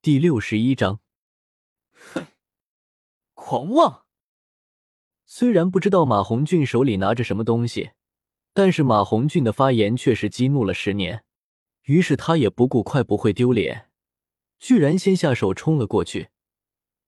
第六十一章。哼，狂妄！虽然不知道马红俊手里拿着什么东西，但是马红俊的发言确实激怒了十年。于是他也不顾快不会丢脸，居然先下手冲了过去，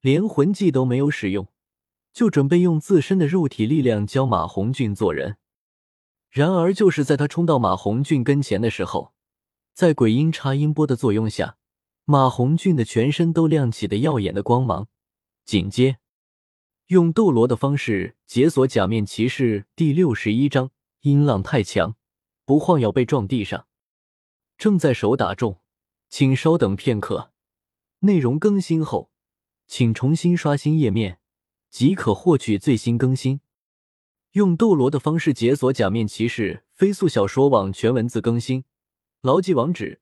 连魂技都没有使用，就准备用自身的肉体力量教马红俊做人。然而，就是在他冲到马红俊跟前的时候，在鬼音插音波的作用下，马红俊的全身都亮起的耀眼的光芒。紧接，用斗罗的方式解锁假面骑士第六十一章。音浪太强，不晃要被撞地上。正在手打中，请稍等片刻。内容更新后，请重新刷新页面，即可获取最新更新。用斗罗的方式解锁假面骑士飞速小说网全文字更新，牢记网址